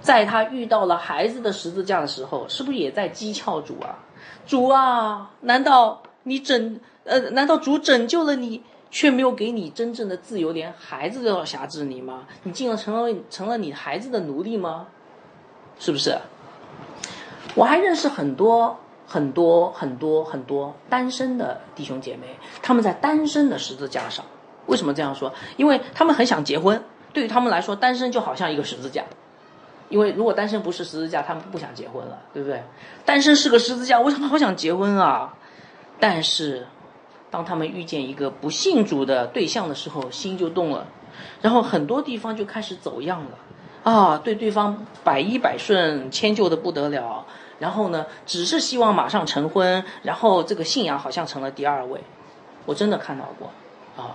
在她遇到了孩子的十字架的时候，是不是也在讥诮主啊？主啊，难道你整呃，难道主拯救了你，却没有给你真正的自由，连孩子都要辖制你吗？你竟然成了成了你孩子的奴隶吗？是不是？我还认识很多很多很多很多单身的弟兄姐妹，他们在单身的十字架上。为什么这样说？因为他们很想结婚，对于他们来说，单身就好像一个十字架。因为如果单身不是十字架，他们不想结婚了，对不对？单身是个十字架，我好想结婚啊！但是，当他们遇见一个不信主的对象的时候，心就动了，然后很多地方就开始走样了，啊，对对方百依百顺，迁就的不得了。然后呢，只是希望马上成婚，然后这个信仰好像成了第二位。我真的看到过，啊，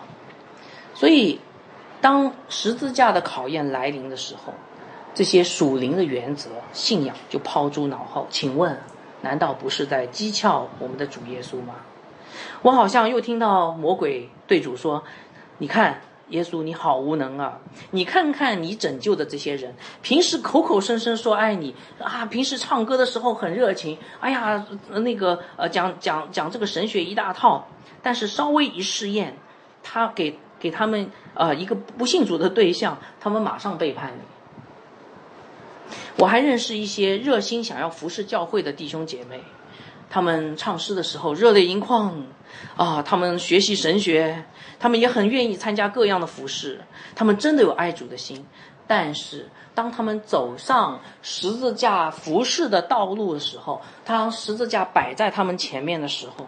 所以当十字架的考验来临的时候。这些属灵的原则、信仰就抛诸脑后。请问，难道不是在讥诮我们的主耶稣吗？我好像又听到魔鬼对主说：“你看，耶稣你好无能啊！你看看你拯救的这些人，平时口口声声说爱你啊，平时唱歌的时候很热情，哎呀，那个呃讲讲讲这个神学一大套，但是稍微一试验，他给给他们呃一个不信主的对象，他们马上背叛你。”我还认识一些热心想要服侍教会的弟兄姐妹，他们唱诗的时候热泪盈眶，啊，他们学习神学，他们也很愿意参加各样的服饰，他们真的有爱主的心。但是当他们走上十字架服侍的道路的时候，当十字架摆在他们前面的时候，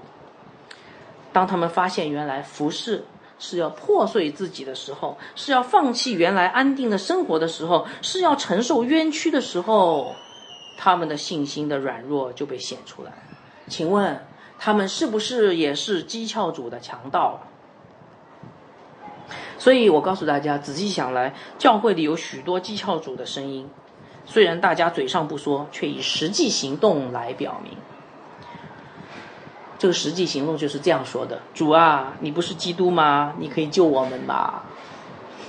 当他们发现原来服侍。是要破碎自己的时候，是要放弃原来安定的生活的时候，是要承受冤屈的时候，他们的信心的软弱就被显出来。请问他们是不是也是讥诮主的强盗？所以我告诉大家，仔细想来，教会里有许多讥诮主的声音，虽然大家嘴上不说，却以实际行动来表明。这个实际行动就是这样说的：主啊，你不是基督吗？你可以救我们吗？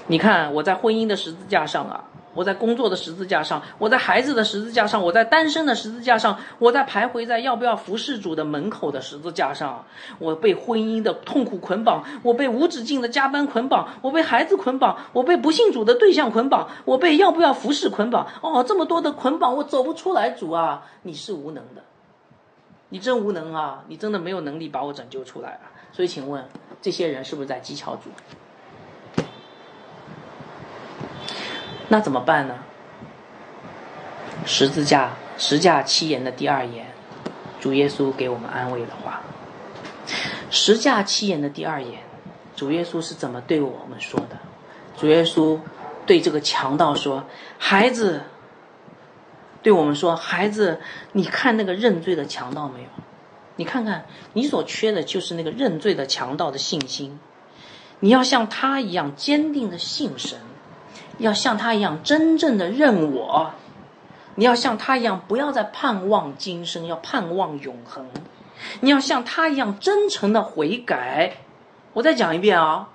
你看我在婚姻的十字架上啊，我在工作的十字架上，我在孩子的十字架上，我在单身的十字架上，我在徘徊在要不要服侍主的门口的十字架上。我被婚姻的痛苦捆绑，我被无止境的加班捆绑，我被孩子捆绑，我被不信主的对象捆绑，我被要不要服侍捆绑。哦，这么多的捆绑，我走不出来。主啊，你是无能的。你真无能啊！你真的没有能力把我拯救出来啊！所以，请问这些人是不是在讥诮主？那怎么办呢？十字架十架七言的第二言，主耶稣给我们安慰的话。十架七言的第二言，主耶稣是怎么对我们说的？主耶稣对这个强盗说：“孩子。”对我们说：“孩子，你看那个认罪的强盗没有？你看看，你所缺的就是那个认罪的强盗的信心。你要像他一样坚定的信神，要像他一样真正的认我。你要像他一样，不要再盼望今生，要盼望永恒。你要像他一样真诚的悔改。我再讲一遍啊！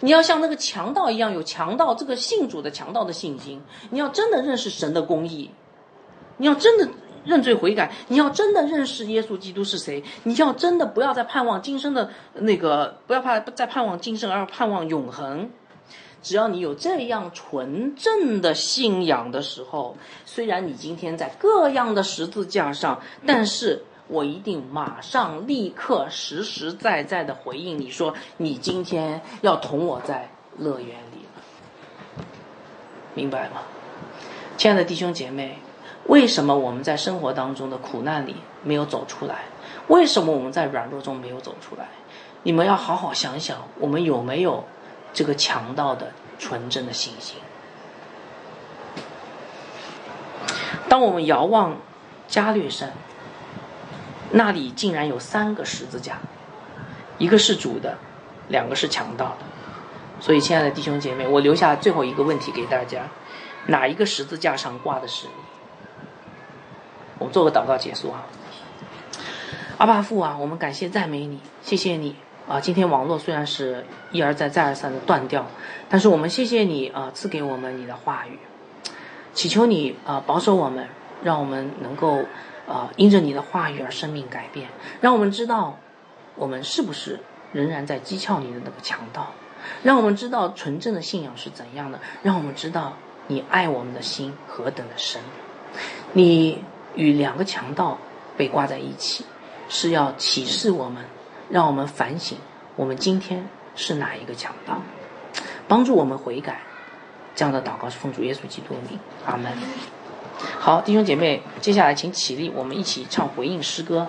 你要像那个强盗一样，有强盗这个信主的强盗的信心。你要真的认识神的公义。”你要真的认罪悔改，你要真的认识耶稣基督是谁，你要真的不要再盼望今生的那个，不要怕再盼望今生，而盼望永恒。只要你有这样纯正的信仰的时候，虽然你今天在各样的十字架上，但是我一定马上立刻实实在在的回应你说，你今天要同我在乐园里了，明白吗？亲爱的弟兄姐妹。为什么我们在生活当中的苦难里没有走出来？为什么我们在软弱中没有走出来？你们要好好想想，我们有没有这个强盗的纯真的信心？当我们遥望加略山，那里竟然有三个十字架，一个是主的，两个是强盗的。所以，亲爱的弟兄姐妹，我留下最后一个问题给大家：哪一个十字架上挂的是你？我们做个祷告结束啊，阿爸父啊，我们感谢赞美你，谢谢你啊！今天网络虽然是一而再再而三的断掉，但是我们谢谢你啊，赐给我们你的话语，祈求你啊保守我们，让我们能够啊因着你的话语而生命改变，让我们知道我们是不是仍然在讥诮你的那个强盗，让我们知道纯正的信仰是怎样的，让我们知道你爱我们的心何等的深。你与两个强盗被挂在一起，是要启示我们，让我们反省我们今天是哪一个强盗，帮助我们悔改。这样的祷告是奉主耶稣基督的名，阿门。好，弟兄姐妹，接下来请起立，我们一起唱回应诗歌。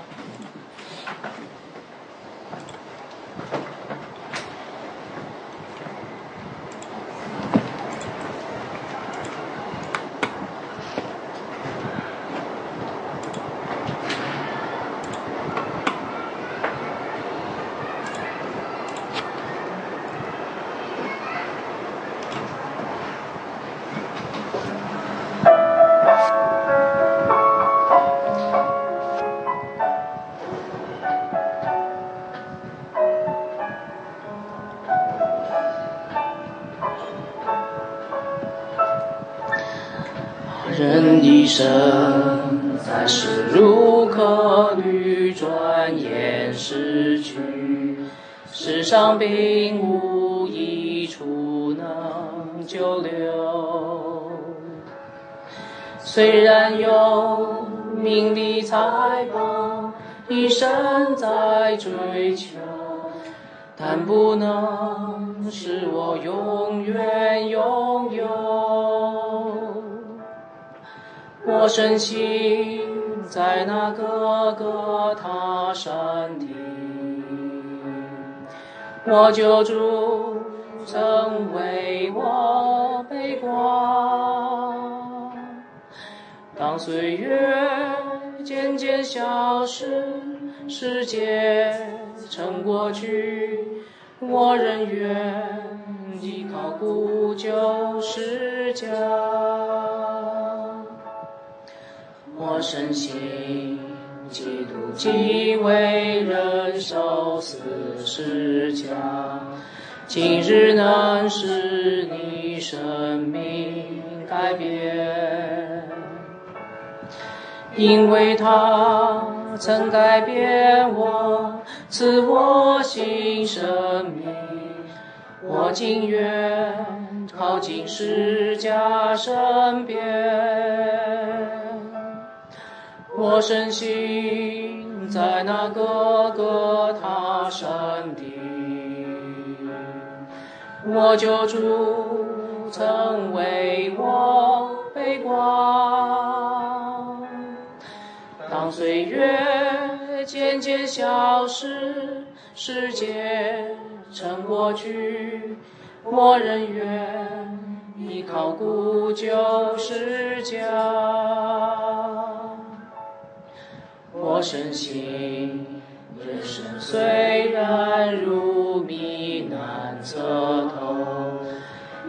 人一生在世如客旅，转眼逝去，世上并无一处能久留。虽然有名利财宝，一生在追求，但不能使我永远拥有。我深信，在那个个他山顶，我救主曾为我背挂。当岁月渐渐消失，世界成过去，我仍愿依靠古旧世家。我深信，基督既为人受死十架，今日能使你生命改变，因为他曾改变我，赐我新生命，我情愿靠近十架身边。我深信，在那哥哥他山顶，我救主曾为我背挂。当岁月渐渐消失，世界成过去，我仍愿依靠古旧世家。我深信，人生虽然如迷难测透，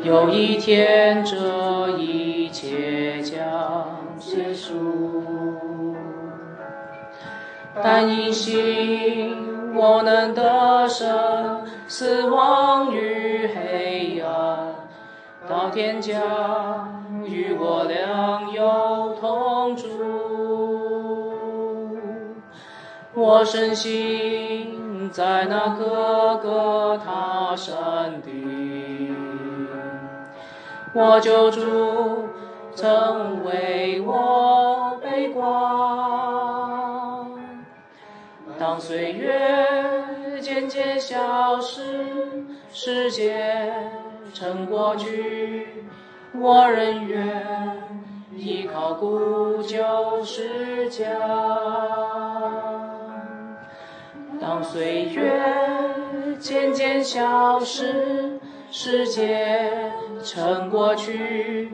有一天这一切将结束。但因信我能得胜，死亡与黑暗，到天将与我良友同住。我深信，在那个个他山顶，我救主曾为我背挂。当岁月渐渐消失，世界成过去，我仍愿依靠古旧世家。当岁月渐渐消失，世界成过去，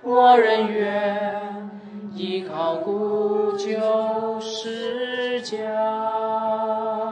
我仍愿依靠古旧世家。